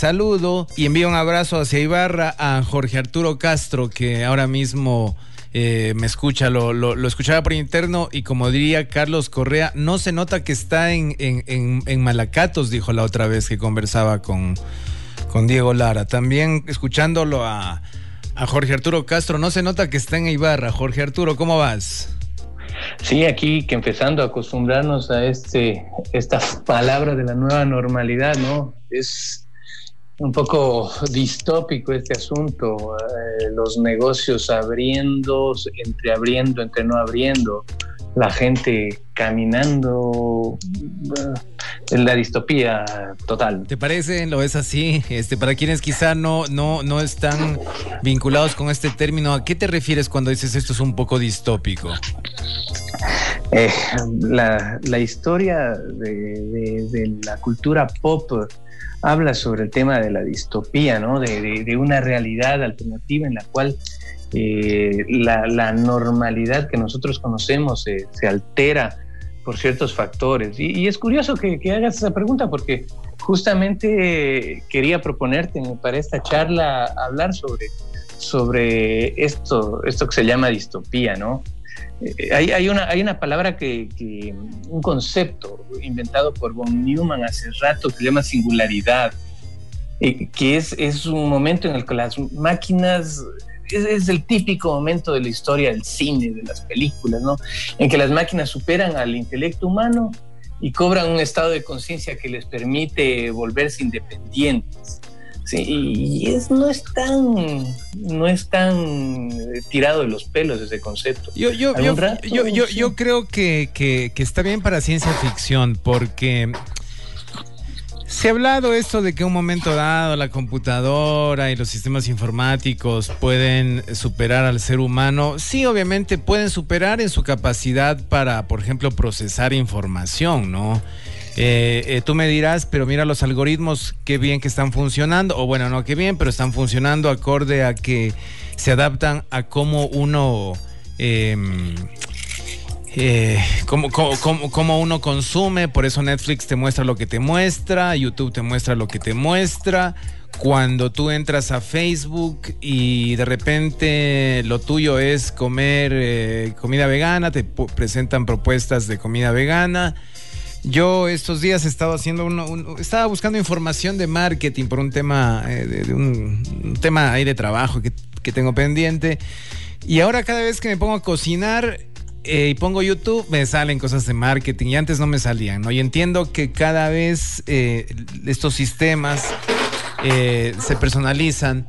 Saludo y envío un abrazo hacia Ibarra a Jorge Arturo Castro, que ahora mismo eh, me escucha, lo, lo, escuchaba por interno y como diría Carlos Correa, no se nota que está en, en, Malacatos, dijo la otra vez que conversaba con, con Diego Lara. También escuchándolo a, a Jorge Arturo Castro, no se nota que está en Ibarra. Jorge Arturo, ¿cómo vas? Sí, aquí que empezando a acostumbrarnos a este, esta palabra de la nueva normalidad, ¿no? Es un poco distópico este asunto, eh, los negocios abriendo, entreabriendo, entre no abriendo, la gente caminando, en la distopía total. ¿Te parece? ¿Lo es así? Este, para quienes quizá no, no, no están vinculados con este término, ¿a qué te refieres cuando dices esto es un poco distópico? Eh, la, la, historia de, de la cultura pop habla sobre el tema de la distopía, ¿no? de, una realidad alternativa en la cual eh, la, normalidad que nosotros conocemos se altera por ciertos factores. Y, es curioso que, hagas esa pregunta porque justamente quería proponerte para esta charla hablar sobre, sobre esto, esto que se llama distopía, ¿no? Eh, hay, una, hay una palabra que, un concepto inventado por von Neumann hace rato que se llama singularidad, eh, que es, es un momento en el que las máquinas es, el típico momento de la historia del cine, de las películas, ¿no? En que las máquinas superan al intelecto humano y cobran un estado de conciencia que les permite volverse independientes. Sí, y es, no es tan no es tan tirado de los pelos ese concepto. Yo, yo, yo, yo, creo que, que, está bien para ciencia ficción, porque se ha hablado esto de que un momento dado la computadora y los sistemas informáticos pueden superar al ser humano. Sí, obviamente pueden superar en su capacidad para, por ejemplo, procesar información, ¿no? Eh, eh, tú me dirás, pero mira los algoritmos, qué bien que están funcionando, o bueno, no qué bien, pero están funcionando acorde a que se adaptan a cómo uno... Em, eh, cómo, uno consume, por eso Netflix te muestra lo que te muestra, YouTube te muestra lo que te muestra. Cuando tú entras a Facebook y de repente lo tuyo es comer comida vegana, te presentan propuestas de comida vegana. Yo estos días he estado haciendo uno, estaba buscando información de marketing por un tema, eh, de, un, tema ahí de trabajo que, tengo pendiente. Y ahora cada vez que me pongo a cocinar eh, y pongo YouTube, me salen cosas de marketing y antes no me salían, ¿no? Y entiendo que cada vez eh, estos sistemas se personalizan.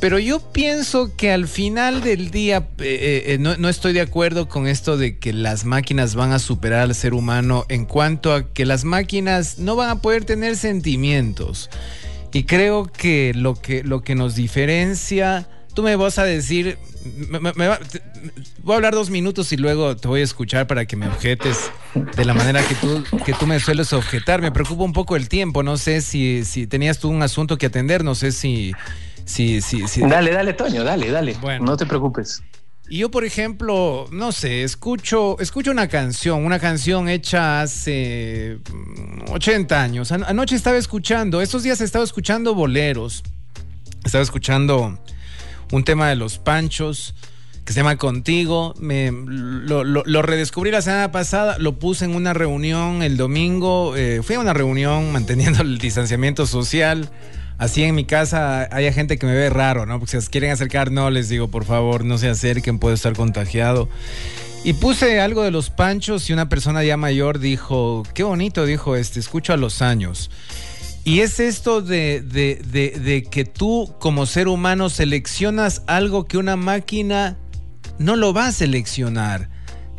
Pero yo pienso que al final del día eh, eh, no, estoy de acuerdo con esto de que las máquinas van a superar al ser humano en cuanto a que las máquinas no van a poder tener sentimientos. Y creo que lo que, lo que nos diferencia, tú me vas a decir, voy a hablar dos minutos y luego te voy a escuchar para que me objetes de la manera que tú, que tú me sueles objetar. Me preocupa un poco el tiempo, no sé si, si tenías tú un asunto que atender, no sé si Sí, sí, sí. Dale, dale, Toño, dale, dale. Bueno. No te preocupes. Y yo, por ejemplo, no sé, escucho, escucho una canción, una canción hecha hace 80 mm, años. Anoche estaba escuchando, estos días estaba escuchando boleros. Estaba escuchando un tema de los panchos que se llama Contigo. Me, lo, redescubrí la semana pasada, lo puse en una reunión el domingo. Eh, fui a una reunión manteniendo el distanciamiento social así en mi casa hay gente que me ve raro, ¿no? Porque si se quieren acercar, no les digo, por favor, no se acerquen, puedo estar contagiado. Y puse algo de los panchos y una persona ya mayor dijo, qué bonito, dijo este, escucho a los años. Y es esto de, de, de que tú como ser humano seleccionas algo que una máquina no lo va a seleccionar.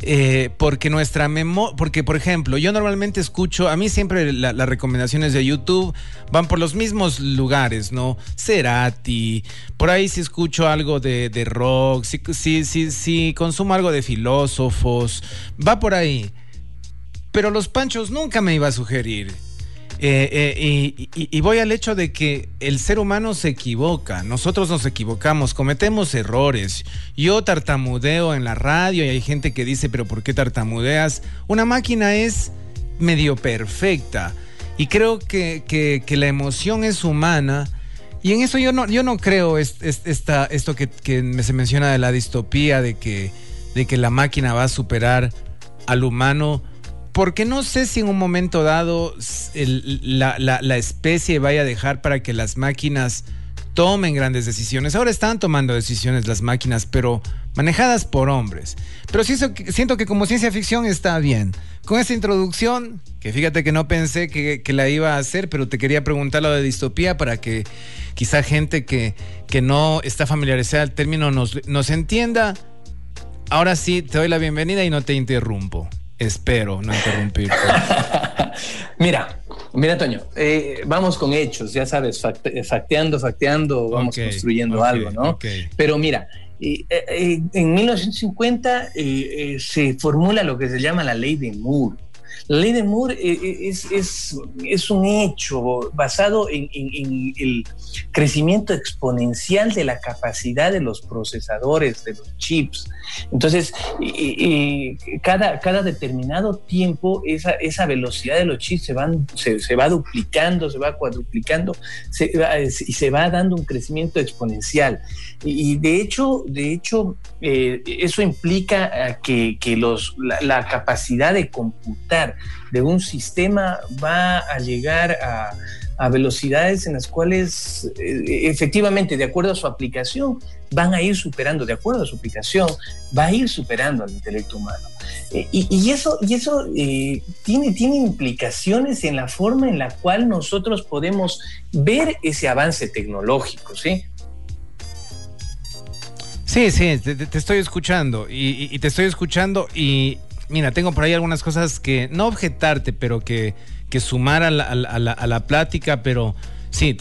Eh, porque nuestra memoria, porque por ejemplo, yo normalmente escucho, a mí siempre las recomendaciones de YouTube van por los mismos lugares, ¿no? Cerati, por ahí si escucho algo de, rock, si, si, si, si consumo algo de filósofos, va por ahí. Pero los panchos nunca me iba a sugerir. Eh, eh, y, voy al hecho de que el ser humano se equivoca, nosotros nos equivocamos, cometemos errores. Yo tartamudeo en la radio y hay gente que dice, pero ¿por qué tartamudeas? Una máquina es medio perfecta. Y creo que, que, la emoción es humana. Y en eso yo no, yo no creo esta, esto que, se menciona de la distopía, de que, de que la máquina va a superar al humano porque no sé si en un momento dado la, especie vaya a dejar para que las máquinas tomen grandes decisiones. Ahora están tomando decisiones las máquinas, pero manejadas por hombres. Pero sí, siento que como ciencia ficción está bien. Con esta introducción, que fíjate que no pensé que, la iba a hacer, pero te quería preguntar lo de distopía para que quizá gente que, no está familiarizada al término nos entienda. Ahora sí, te doy la bienvenida y no te interrumpo. Espero no interrumpirte. mira, mira, Toño, eh, vamos con hechos, ya sabes, facteando, facteando, vamos construyendo algo, ¿no? Pero mira, eh, eh, en 1950 se formula lo que se llama la ley de Moore. La ley de Moore eh, eh, es, es, es un hecho basado en, el crecimiento exponencial de la capacidad de los procesadores, de los chips. Entonces, cada, cada determinado tiempo, esa, esa velocidad de los chips se, van, se, va duplicando, se va cuadruplicando y se va dando un crecimiento exponencial. Y, de hecho, de hecho eh, eso implica que, que los, la capacidad de computar de un sistema va a llegar a, velocidades en las cuales eh, efectivamente, de acuerdo a su aplicación, van a ir superando, de acuerdo a su aplicación, va a ir superando al intelecto humano. Eh, y, eso, y eso eh, tiene, tiene implicaciones en la forma en la cual nosotros podemos ver ese avance tecnológico, ¿sí? Sí, sí, te, estoy escuchando y, te estoy escuchando y mira, tengo por ahí algunas cosas que, no objetarte, pero que, que sumar a la, a, la, a la, plática, pero sí,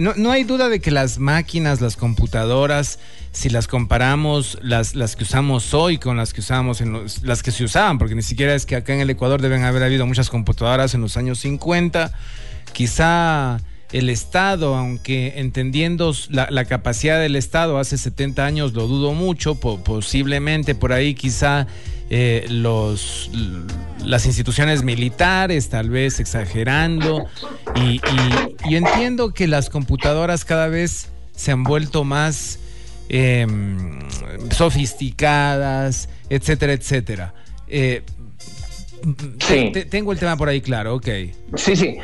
no, no, hay duda de que las máquinas, las computadoras, si las comparamos, las, las que usamos hoy con las que usábamos en los, las que se usaban, porque ni siquiera es que acá en el Ecuador deben haber habido muchas computadoras en los años 50, quizá el Estado, aunque entendiendo la, capacidad del Estado hace 70 años, lo dudo mucho, posiblemente por ahí quizá eh, los, las instituciones militares, tal vez exagerando, y, entiendo que las computadoras cada vez se han vuelto más em, sofisticadas, etcétera, etcétera. Eh, Sí. tengo el tema por ahí claro, ok. Sí, sí.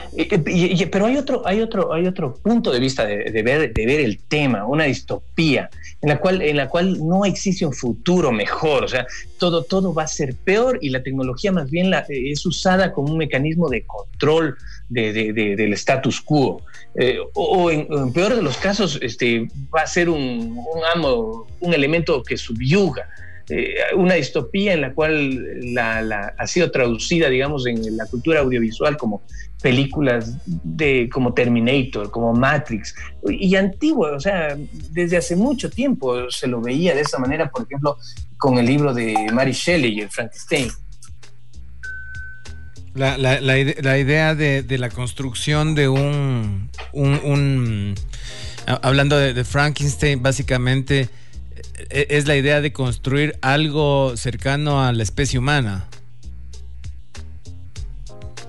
pero hay otro, hay otro, hay otro punto de vista de, ver, de ver el tema, una distopía, en la cual, en la cual no existe un futuro mejor. O sea, todo, todo va a ser peor y la tecnología más bien la, es usada como un mecanismo de control del status quo. Eh, o, en, peor de los casos, este, va a ser un, un amo, un elemento que subyuga. Eh, una distopía en la cual la, ha sido traducida, digamos, en la cultura audiovisual como películas de, como Terminator, como Matrix, y antigua, o sea, desde hace mucho tiempo se lo veía de esa manera, por ejemplo, con el libro de Mary Shelley, el Frankenstein. La, la, idea de, la construcción de un, un, hablando de Frankenstein, básicamente e, es la idea de construir algo cercano a la especie humana.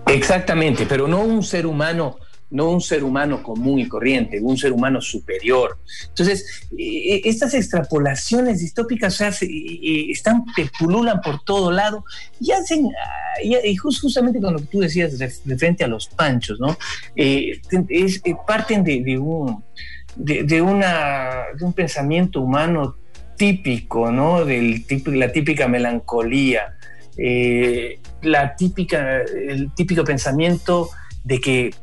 Exactamente, pero no un ser humano, no un ser humano común y corriente, un ser humano superior. Entonces, e, e, estas extrapolaciones distópicas están, pululan por todo lado y hacen, ah, y justamente con lo que tú decías de, frente a los panchos, ¿no? Eh, es, eh, parten de, un, de, una, de un pensamiento humano típico, ¿no? Del, la típica melancolía, eh, la típica, el típico pensamiento de que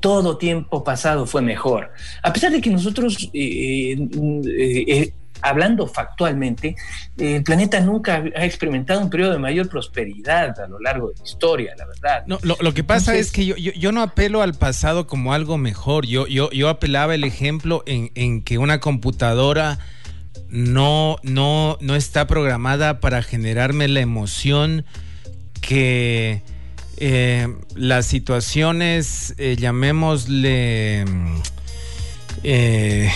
todo tiempo pasado fue mejor. A pesar de que nosotros, eh, eh, hablando factualmente, el planeta nunca ha experimentado un periodo de mayor prosperidad a lo largo de la historia, la verdad. No, lo, que pasa es que yo, yo, no apelo al pasado como algo mejor, yo, yo, yo apelaba el ejemplo en, en que una computadora no, no, no está programada para generarme la emoción que eh, las situaciones, eh, llamémosle, eh,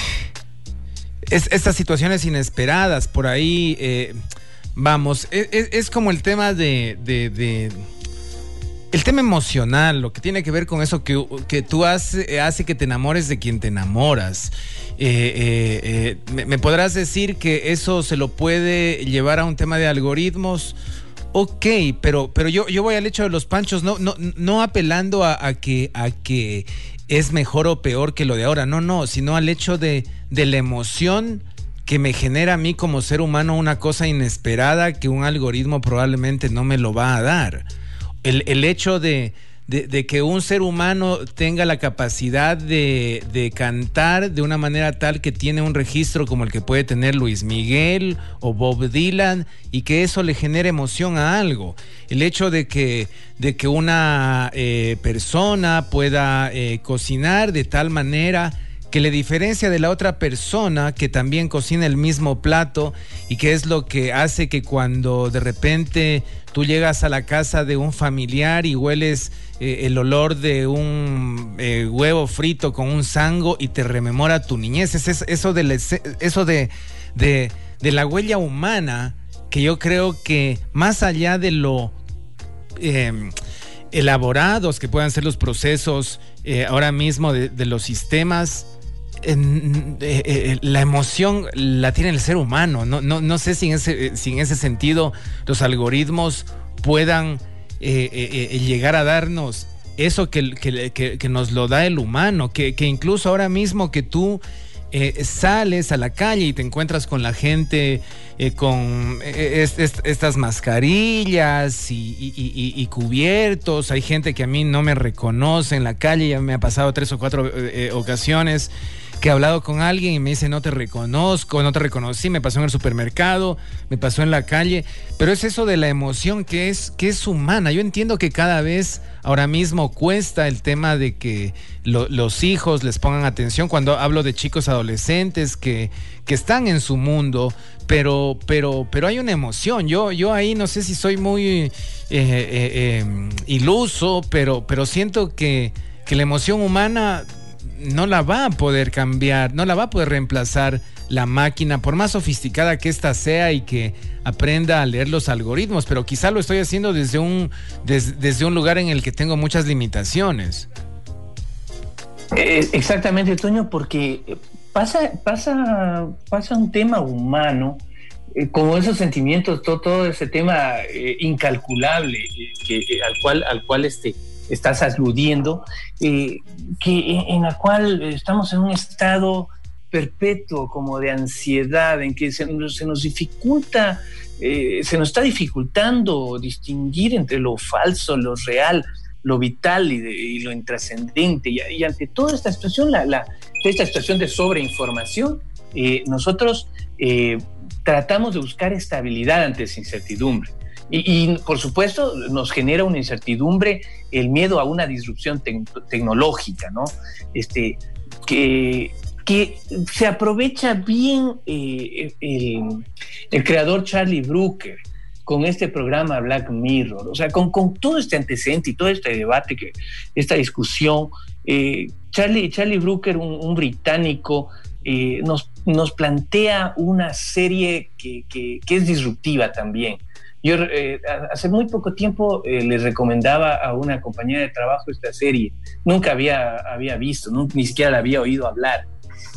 estas situaciones inesperadas por ahí, vamos, es, como el tema de, el tema emocional, lo que tiene que ver con eso que, que tú hace, hace que te enamores de quien te enamoras. Me, podrás decir que eso se lo puede llevar a un tema de algoritmos. Ok, pero, pero yo, yo voy al hecho de los panchos, no, no, no apelando a, que, a que es mejor o peor que lo de ahora, no, no, sino al hecho de, de la emoción que me genera a mí como ser humano una cosa inesperada que un algoritmo probablemente no me lo va a dar. El, hecho de, que un ser humano tenga la capacidad de, cantar de una manera tal que tiene un registro como el que puede tener Luis Miguel o Bob Dylan y que eso le genere emoción a algo. El hecho de que, de que una eh, persona pueda eh, cocinar de tal manera que le diferencia de la otra persona que también cocina el mismo plato y que es lo que hace que cuando de repente tú llegas a la casa de un familiar y hueles eh, el olor de un eh, huevo frito con un sango y te rememora tu niñez. Es eso, de, eso de, de, la huella humana que yo creo que más allá de lo... Em, elaborados que puedan ser los procesos eh, ahora mismo de, los sistemas la emoción la tiene el ser humano. No, no, no sé si en, ese, si en ese sentido los algoritmos puedan llegar a darnos eso que, que, nos lo da el humano, que, incluso ahora mismo que tú sales a la calle y te encuentras con la gente con estas mascarillas y, cubiertos. Hay gente que a mí no me reconoce en la calle, ya me ha pasado tres o cuatro ocasiones que he hablado con alguien y me dice no te reconozco, no te reconocí, me pasó en el supermercado, me pasó en la calle, pero es eso de la emoción que es, que es humana. Yo entiendo que cada vez ahora mismo cuesta el tema de que los hijos les pongan atención cuando hablo de chicos adolescentes que, que están en su mundo, pero, pero, pero hay una emoción. Yo, yo ahí no sé si soy muy eh, eh, eh, iluso, pero, pero siento que, que la emoción humana no la va a poder cambiar, no la va a poder reemplazar la máquina, por más sofisticada que ésta sea y que aprenda a leer los algoritmos, pero quizá lo estoy haciendo desde un, desde un lugar en el que tengo muchas limitaciones. Eh, exactamente, Toño, porque pasa, pasa, pasa un tema humano, eh, como esos sentimientos, todo, todo ese tema eh, incalculable al cual, al cual este, estás aludiendo, eh, que en, la cual estamos en un estado perpetuo como de ansiedad, en que se, nos dificulta, eh, se nos está dificultando distinguir entre lo falso, lo real, lo vital y, lo intrascendente. Y, ante toda esta situación, la, esta situación de sobreinformación, eh, nosotros tratamos de buscar estabilidad ante esa incertidumbre. Y, por supuesto nos genera una incertidumbre el miedo a una disrupción tecnológica, ¿no? Este, que, que se aprovecha bien eh, el, creador Charlie Brooker con este programa Black Mirror, o sea, con, con todo este antecedente y todo este debate, que, esta discusión, eh, Charlie, Charlie Brooker, un, británico, eh, nos, nos plantea una serie que, que, que es disruptiva también yo eh, hace muy poco tiempo eh, les recomendaba a una compañía de trabajo esta serie. Nunca había, había visto, ni siquiera la había oído hablar.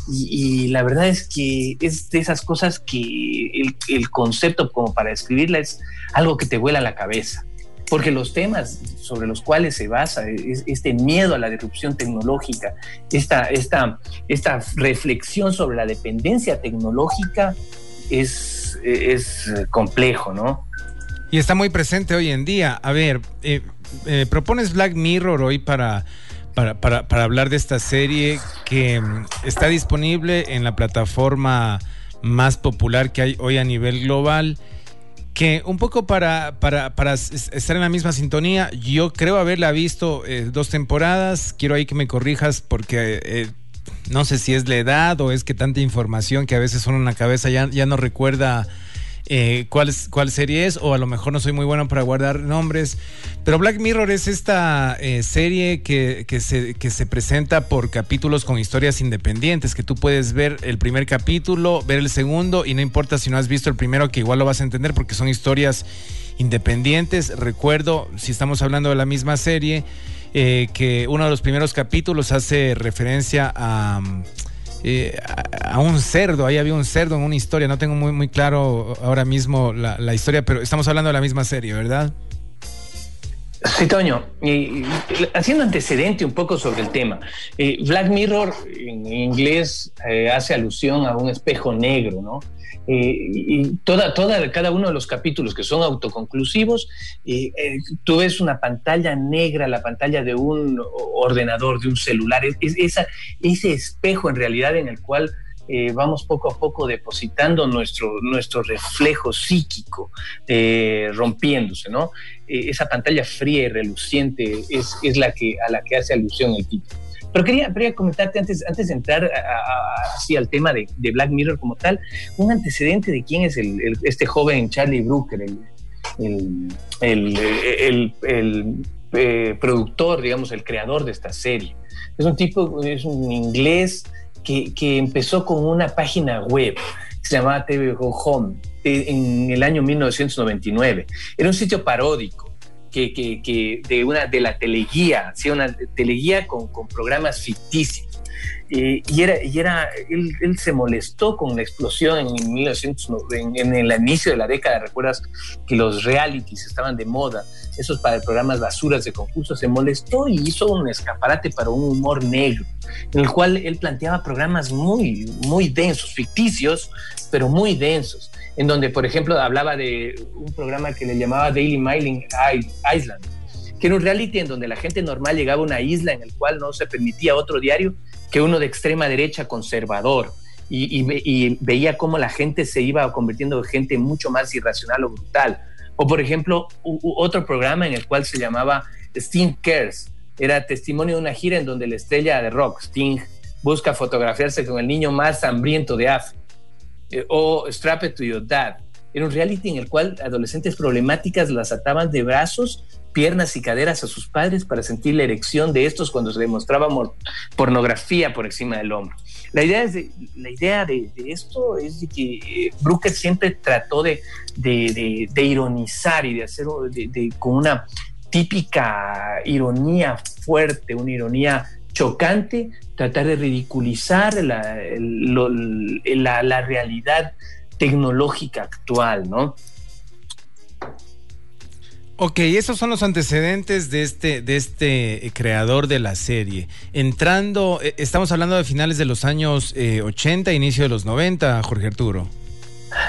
Y, la verdad es que es de esas cosas que el, concepto como para describirla es algo que te vuela la cabeza. Porque los temas sobre los cuales se basa este miedo a la disrupción tecnológica, esta, esta, esta reflexión sobre la dependencia tecnológica es, es complejo, ¿no? Y está muy presente hoy en día. A ver, eh, eh, propones Black Mirror hoy para, para, hablar de esta serie que mm, está disponible en la plataforma más popular que hay hoy a nivel global. Que un poco para, para, para estar en la misma sintonía, yo creo haberla visto eh, dos temporadas. Quiero ahí que me corrijas porque no sé si es la edad o es que tanta información que a veces son en la cabeza ya, ya no recuerda eh, cuál, cuál serie es, o a lo mejor no soy muy bueno para guardar nombres. Pero Black Mirror es esta eh, serie que, que, se, que se presenta por capítulos con historias independientes, que tú puedes ver el primer capítulo, ver el segundo, y no importa si no has visto el primero, que igual lo vas a entender porque son historias independientes. Recuerdo, si estamos hablando de la misma serie, eh, que uno de los primeros capítulos hace referencia a... Eh, a, un cerdo, ahí había un cerdo en una historia, no tengo muy, muy claro ahora mismo la, la historia, pero estamos hablando de la misma serie, ¿verdad? Sí, Toño, haciendo antecedente un poco sobre el tema, eh, Black Mirror en inglés eh, hace alusión a un espejo negro, ¿no? Eh, y toda, toda, cada uno de los capítulos que son autoconclusivos, tú ves una pantalla negra, la pantalla de un ordenador, de un celular, esa, ese espejo en realidad en el cual eh, vamos poco a poco depositando nuestro, nuestro reflejo psíquico, eh, rompiéndose, ¿no? Eh, esa pantalla fría y reluciente es, es, la que, a la que hace alusión el título. Pero quería, quería comentarte antes, antes de entrar así al tema de, de, Black Mirror como tal, un antecedente de quién es el, este joven Charlie Brooker, el, el, el productor, digamos, el creador de esta serie. Es un tipo, es un inglés que, empezó con una página web que se llamaba TV Home en el año 1999. Era un sitio paródico. Que, que, de una de la teleguía, ¿sí? una teleguía con, con programas ficticios. Eh, y era, y era él, se molestó con la explosión en, 1900, en, el inicio de la década. Recuerdas que los realities estaban de moda, esos para programas basuras de concursos. Se molestó y hizo un escaparate para un humor negro, en el cual él planteaba programas muy, muy densos, ficticios, pero muy densos. En donde, por ejemplo, hablaba de un programa que le llamaba Daily Mailing Island, que era un reality en donde la gente normal llegaba a una isla en el cual no se permitía otro diario que uno de extrema derecha conservador. Y, veía cómo la gente se iba convirtiendo en gente mucho más irracional o brutal. O, por ejemplo, otro programa en el cual se llamaba Sting Cares. Era testimonio de una gira en donde la estrella de rock, Sting, busca fotografiarse con el niño más hambriento de África. Eh, o Strap It to Your Dad. Era un reality en el cual adolescentes problemáticas las ataban de brazos piernas y caderas a sus padres para sentir la erección de estos cuando se demostraba pornografía por encima del hombro. La idea, es de, la idea de, esto es de que eh, Brooker siempre trató de, de, ironizar y de hacer con una típica ironía fuerte, una ironía chocante, tratar de ridiculizar la, la, la realidad tecnológica actual, ¿no? Ok, esos son los antecedentes de este, de este eh, creador de la serie. Entrando, eh, estamos hablando de finales de los años 80, eh, inicio de los 90, Jorge Arturo.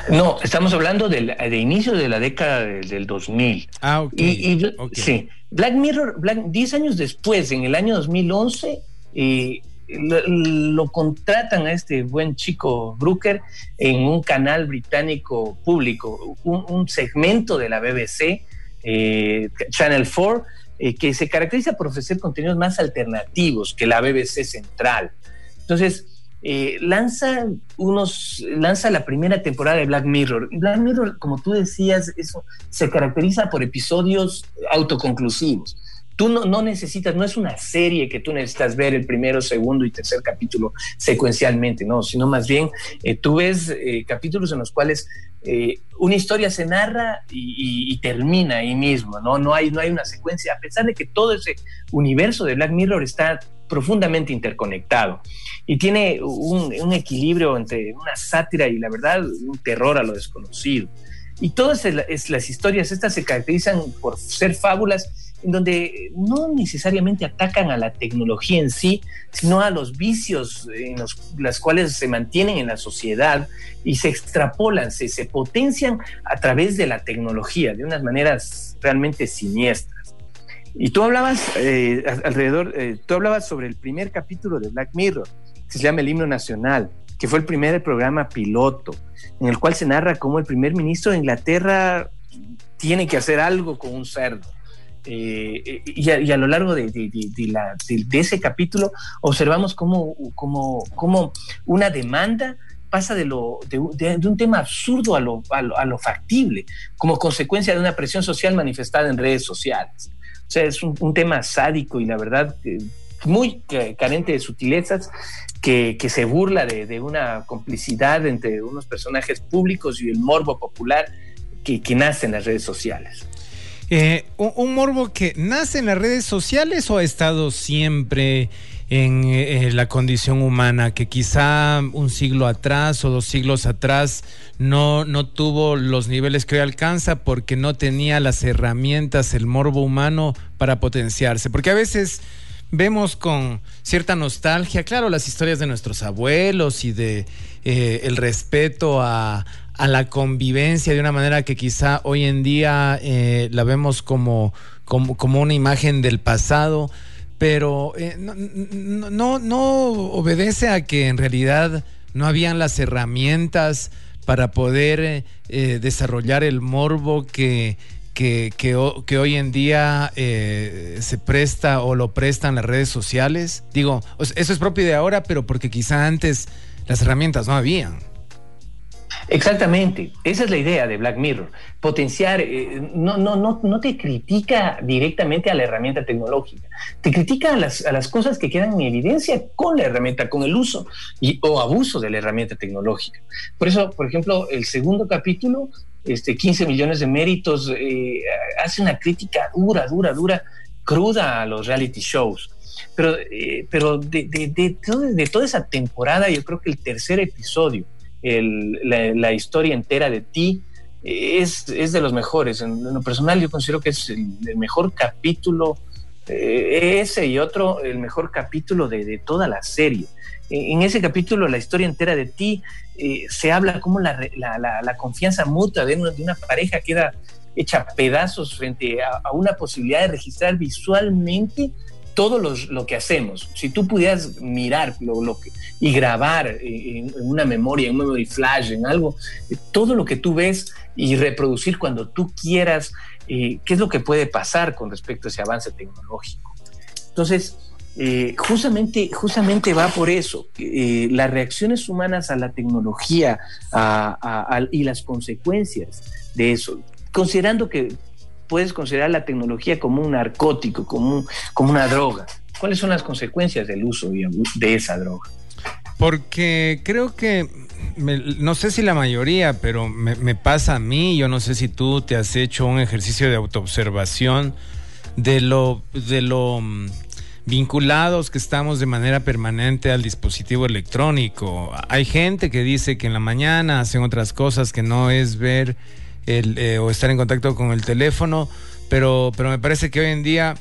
No, estamos hablando de, inicio de la década del 2000. Ah, ok. Y, Sí, Black Mirror, 10 años después, en el año 2011, lo, contratan a este buen chico Brooker en un canal británico público, un segmento de la BBC eh, Channel 4, eh, que se caracteriza por ofrecer contenidos más alternativos que la BBC Central. Entonces, eh, lanza unos, lanza la primera temporada de Black Mirror. Black Mirror, como tú decías, eso se caracteriza por episodios autoconclusivos. Tú no, necesitas, no es una serie que tú necesitas ver el primero, segundo y tercer capítulo secuencialmente, no, sino más bien tú ves capítulos en los cuales eh, una historia se narra y, termina ahí mismo, ¿no? No hay, no hay una secuencia, a pesar de que todo ese universo de Black Mirror está profundamente interconectado y tiene un, equilibrio entre una sátira y la verdad, un terror a lo desconocido. Y todas las historias estas se caracterizan por ser fábulas donde no necesariamente atacan a la tecnología en sí, sino a los vicios en los las cuales se mantienen en la sociedad y se extrapolan, se, se potencian a través de la tecnología de unas maneras realmente siniestras. Y tú hablabas eh, alrededor, eh, tú hablabas sobre el primer capítulo de Black Mirror, que se llama El Himno Nacional, que fue el primer programa piloto, en el cual se narra cómo el primer ministro de Inglaterra tiene que hacer algo con un cerdo eh, y, a, lo largo de, ese capítulo observamos cómo, una demanda pasa de, lo, de, un tema absurdo a lo, a lo, factible, como consecuencia de una presión social manifestada en redes sociales. O sea, es un, tema sádico y la verdad muy carente de sutilezas que, que se burla de, una complicidad entre unos personajes públicos y el morbo popular que, nace en las redes sociales. Eh, un, morbo que nace en las redes sociales o ha estado siempre en eh, la condición humana, que quizá un siglo atrás o dos siglos atrás no, no tuvo los niveles que hoy alcanza porque no tenía las herramientas, el morbo humano para potenciarse. Porque a veces vemos con cierta nostalgia, claro, las historias de nuestros abuelos y de eh, el respeto a, la convivencia de una manera que quizá hoy en día eh, la vemos como, como, una imagen del pasado, pero eh, no, no, obedece a que en realidad no habían las herramientas para poder desarrollar el morbo que, que, que, hoy en día eh, se presta o lo prestan las redes sociales? Digo, eso es propio de ahora, pero porque quizá antes las herramientas no habían. Exactamente, esa es la idea de Black Mirror, potenciar, eh, no, no, no, no te critica directamente a la herramienta tecnológica, te critica a las, a las cosas que quedan en evidencia con la herramienta, con el uso y, o abuso de la herramienta tecnológica. Por eso, por ejemplo, el segundo capítulo este, 15 millones de méritos, eh, hace una crítica dura, dura, dura, cruda a los reality shows. Pero, eh, pero de, de, toda esa temporada, yo creo que el tercer episodio, la, historia entera de ti, es, es, de los mejores. En, lo personal, yo considero que es el, mejor capítulo, eh, ese y otro, el mejor capítulo de, toda la serie. En ese capítulo, la historia entera de ti, eh, se habla como la, confianza mutua de una, pareja queda hecha pedazos frente a, una posibilidad de registrar visualmente todo lo que hacemos. Si tú pudieras mirar lo, que, y grabar en, una memoria, en un memory flash, en algo, eh, todo lo que tú ves y reproducir cuando tú quieras, eh, qué es lo que puede pasar con respecto a ese avance tecnológico. Entonces, eh, justamente, justamente va por eso. Las reacciones humanas a la tecnología y las consecuencias de eso, considerando que puedes considerar la tecnología como un narcótico, como, como una droga. ¿Cuáles son las consecuencias del uso de esa droga? Porque creo que, no sé si la mayoría, pero me, me, pasa a mí, yo no sé si tú te has hecho un ejercicio de autoobservación de lo, de lo mm, vinculados que estamos de manera permanente al dispositivo electrónico. Hay gente que dice que en la mañana hacen otras cosas que no es ver el, eh, o estar en contacto con el teléfono, pero, pero me parece que hoy en día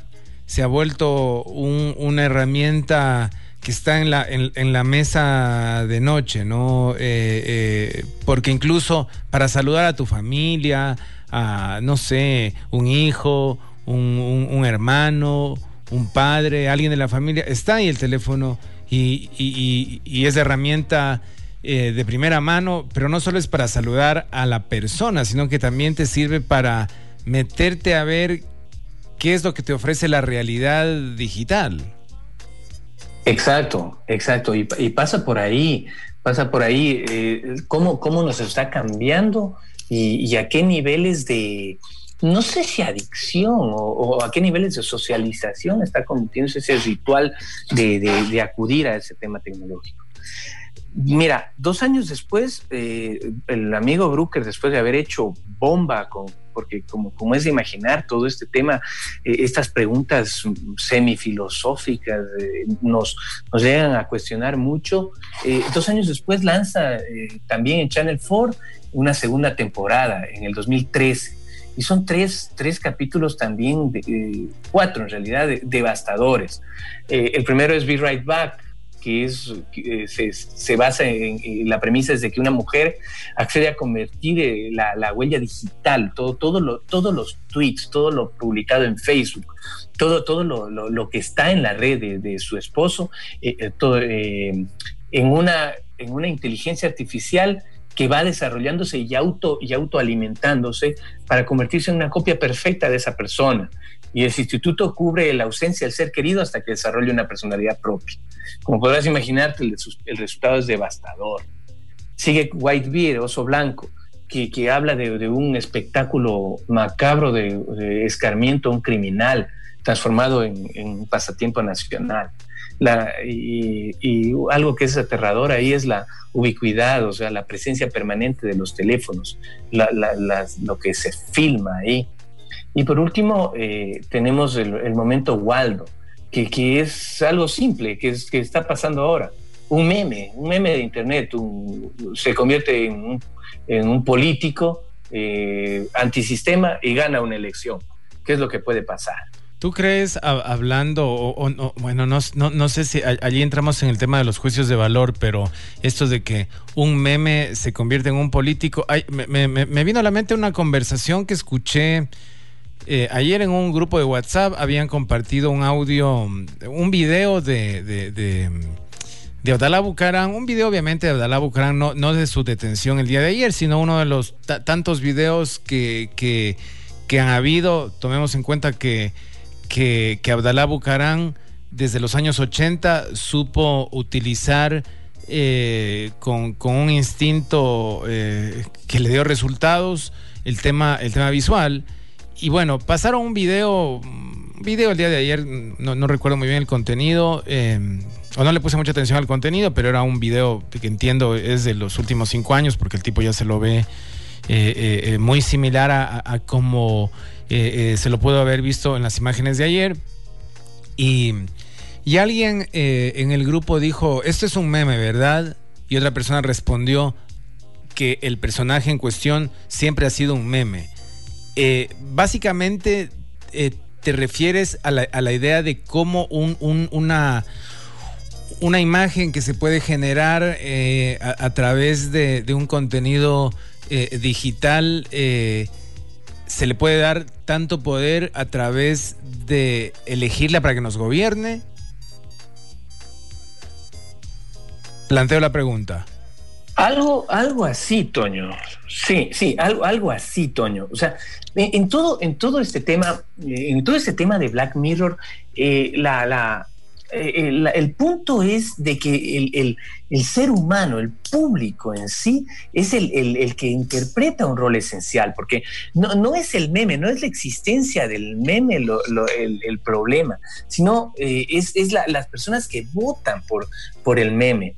se ha vuelto una herramienta que está en la, en, la mesa de noche, ¿no? Eh, eh, porque incluso para saludar a tu familia, a, no sé, un hijo, un, un hermano, un padre, alguien de la familia, está ahí el teléfono y, y, es herramienta eh, de primera mano, pero no solo es para saludar a la persona, sino que también te sirve para meterte a ver qué es lo que te ofrece la realidad digital. Exacto, exacto, y, pasa por ahí, pasa por ahí, eh, cómo, cómo nos está cambiando y a qué niveles de, no sé si adicción o, a qué niveles de socialización está convirtiéndose ese ritual de, acudir a ese tema tecnológico. Mira, dos años después, eh, el amigo Brooker, después de haber hecho bomba con porque como, es de imaginar todo este tema, eh, estas preguntas semifilosóficas eh, nos, nos llegan a cuestionar mucho. dos años después lanza también en Channel 4 una segunda temporada en el 2013 y son tres, tres capítulos también, de, eh, cuatro en realidad, devastadores. Eh, el primero es Be Right Back, que es, eh, se, se, basa en, la premisa de que una mujer accede a convertir la, la, huella digital, todo, todo lo, todos los tweets, todo lo publicado en Facebook, todo, todo lo, lo, que está en la red de, su esposo, todo, en, una, en una inteligencia artificial que va desarrollándose y, auto, y autoalimentándose para convertirse en una copia perfecta de esa persona. Y el instituto cubre la ausencia del ser querido hasta que desarrolle una personalidad propia. Como podrás imaginarte, el, resultado es devastador. Sigue Whitebeard, Oso Blanco, que, que habla de, un espectáculo macabro de, escarmiento a un criminal transformado en, en un pasatiempo nacional. Y, algo que es aterrador ahí es la ubicuidad, o sea, la presencia permanente de los teléfonos, lo que se filma ahí. Y por último, eh, tenemos el, momento Waldo, que, que, es algo simple, que, es, que está pasando ahora. Un meme, un meme de Internet, se convierte en un, en un político eh, antisistema y gana una elección. ¿Qué es lo que puede pasar? ¿Tú crees, hablando, o, bueno, no, no, sé si allí entramos en el tema de los juicios de valor, pero esto de que un meme se convierte en un político, me, vino a la mente una conversación que escuché eh, ayer en un grupo de WhatsApp, habían compartido un audio, un video de, de, de, de Abdalá Bucaran, un video obviamente de Abdalá Bucaran, no, no de su detención el día de ayer, sino uno de los tantos videos que, que, que han habido, tomemos en cuenta que que, que Abdalá Bucarán desde los años 80 supo utilizar eh, con, un instinto eh, que le dio resultados el tema, el tema visual. Y bueno, pasaron un video, video el día de ayer, no, recuerdo muy bien el contenido, eh, o no le puse mucha atención al contenido, pero era un video que entiendo es de los últimos cinco años, porque el tipo ya se lo ve muy similar a, a como eh, eh, se lo puedo haber visto en las imágenes de ayer. Y, y alguien eh, en el grupo dijo, esto es un meme, ¿verdad? Y otra persona respondió que el personaje en cuestión siempre ha sido un meme. básicamente te refieres a la, a la, idea de cómo un, una, una imagen que se puede generar a, través de, de un contenido digital se le puede dar tanto poder a través de elegirla para que nos gobierne? Planteo la pregunta. Algo, algo así, Toño. Sí, sí, algo, algo así, Toño. O sea, en, todo, en todo este tema, en todo este tema de Black Mirror, eh, la, eh, el, punto es de que el, ser humano, el público en sí, es el, que interpreta un rol esencial, porque no, es el meme, no es la existencia del meme el, problema, sino eh, es, las personas que votan por, por el meme.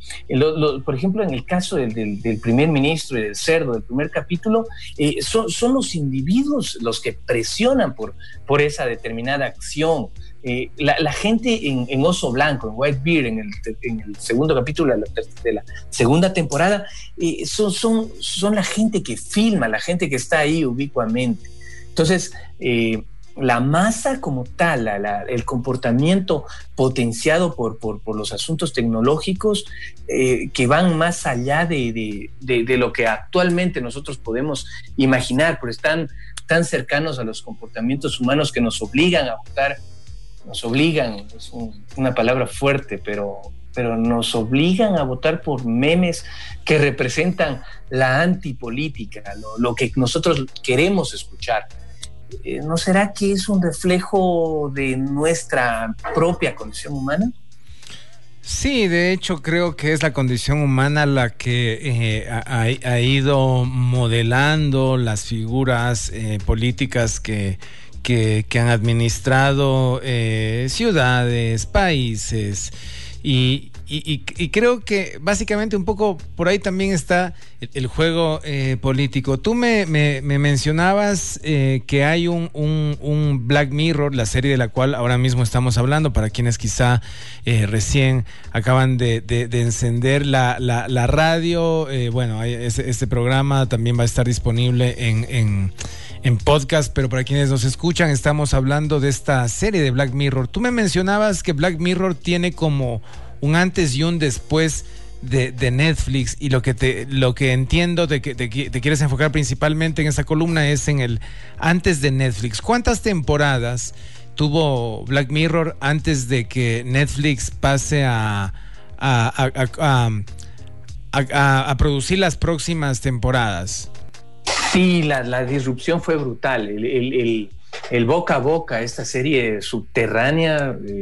por ejemplo, en el caso del, primer ministro y del cerdo, del primer capítulo, eh, son, son los individuos los que presionan por, por esa determinada acción. Eh, la, gente en, Oso Blanco, en White Beard, en el, segundo capítulo de la, segunda temporada, eh, son, son, son la gente que filma, la gente que está ahí ubicuamente. Entonces, eh, la masa como tal, el comportamiento potenciado por, por, los asuntos tecnológicos que van más allá de, de, lo que actualmente nosotros podemos imaginar, pero están tan cercanos a los comportamientos humanos que nos obligan a votar nos obligan, es una palabra fuerte, pero, pero nos obligan a votar por memes que representan la antipolítica, lo, que nosotros queremos escuchar. Eh, ¿No será que es un reflejo de nuestra propia condición humana? Sí, de hecho creo que es la condición humana la que eh, ha, ido modelando las figuras eh, políticas que que, han administrado eh, ciudades, países y, creo que básicamente un poco por ahí también está el, juego eh, político. Tú me, mencionabas eh, que hay un, Black Mirror, la serie de la cual ahora mismo estamos hablando, para quienes quizá recién acaban de, encender la, radio. bueno, este, este, programa también va a estar disponible en en podcast, pero para quienes nos escuchan, estamos hablando de esta serie de Black Mirror. Tú me mencionabas que Black Mirror tiene como un antes y un después de, Netflix y lo que te lo que entiendo de que te, quieres enfocar principalmente en esa columna es en el antes de Netflix. ¿Cuántas temporadas tuvo Black Mirror antes de que Netflix pase a, a, producir las próximas temporadas? Sí, la, disrupción fue brutal. El, boca a boca, esta serie subterránea, eh,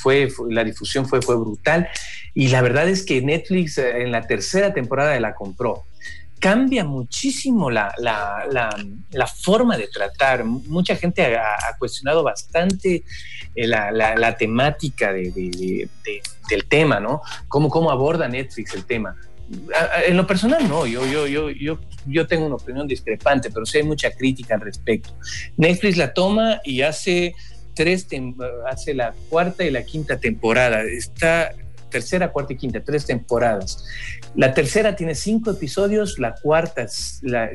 fue, la difusión fue, brutal. Y la verdad es que Netflix eh, en la tercera temporada la compró. cambia muchísimo la, forma de tratar. Mucha gente ha, cuestionado bastante eh, la, temática del tema, ¿no? ¿Cómo, ¿Cómo aborda Netflix el tema? En lo personal, no, yo, yo, yo, yo, yo tengo una opinión discrepante, pero sí hay mucha crítica al respecto. Netflix la toma y hace tres, hace la cuarta y la quinta temporada. Está tercera, cuarta y quinta, tres temporadas. La tercera tiene cinco episodios, la cuarta,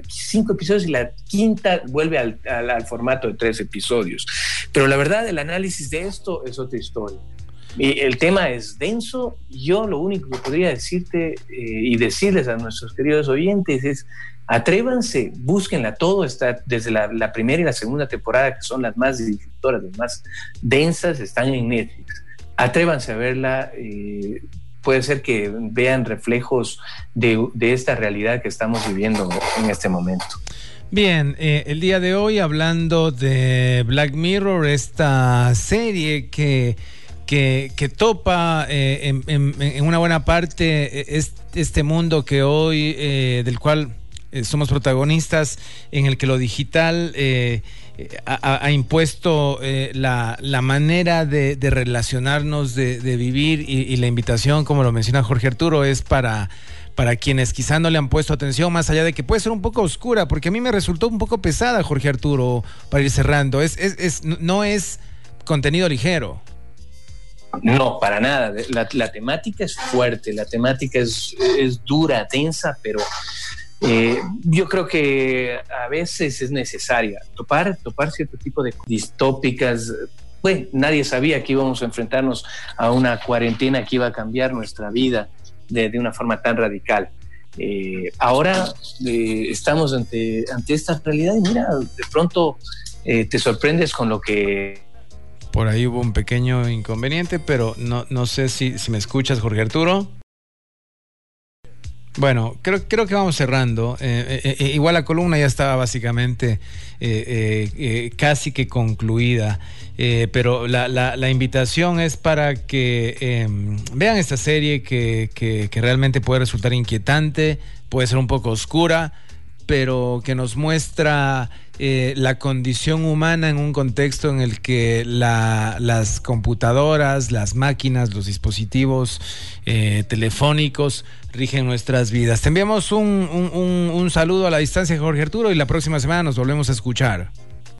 cinco episodios y la quinta vuelve al, formato de tres episodios. Pero la verdad, el análisis de esto es otra historia. El tema es denso. Yo lo único que podría decirte eh, y decirles a nuestros queridos oyentes es atrévanse, búsquenla todo, está desde la, primera y la segunda temporada, que son las más disruptoras, las más densas, están en Netflix atrévanse a verla. Eh, puede ser que vean reflejos de, esta realidad que estamos viviendo en este momento. Bien, eh, el día de hoy hablando de Black Mirror, esta serie que, que, topa eh, en, una buena parte este mundo que hoy, del cual somos protagonistas, en el que lo digital ha, impuesto eh, la, manera de, relacionarnos, de, vivir y, la invitación, como lo menciona Jorge Arturo, es para, para quienes quizá no le han puesto atención, más allá de que puede ser un poco oscura, porque a mí me resultó un poco pesada, Jorge Arturo, para ir cerrando. Es, es, no es contenido ligero. No, para nada. La, temática es fuerte, la temática es, es dura, densa, pero eh, yo creo que a veces es necesaria topar, topar cierto tipo de distópicas. Bueno, nadie sabía que íbamos a enfrentarnos a una cuarentena que iba a cambiar nuestra vida de, una forma tan radical. Eh, ahora eh, estamos ante, ante esta realidad y mira, de pronto te sorprendes con lo que... Por ahí hubo un pequeño inconveniente, pero no, no sé si, me escuchas, Jorge Arturo. Bueno, creo, creo que vamos cerrando. Eh, eh, eh, igual la columna ya estaba básicamente casi que concluida, pero la, la, invitación es para que em, vean esta serie que, que realmente puede resultar inquietante, puede ser un poco oscura, pero que nos muestra eh, la condición humana en un contexto en el que las computadoras, las máquinas, los dispositivos eh, telefónicos rigen nuestras vidas. Te enviamos un, un saludo a la distancia, Jorge Arturo, y la próxima semana nos volvemos a escuchar.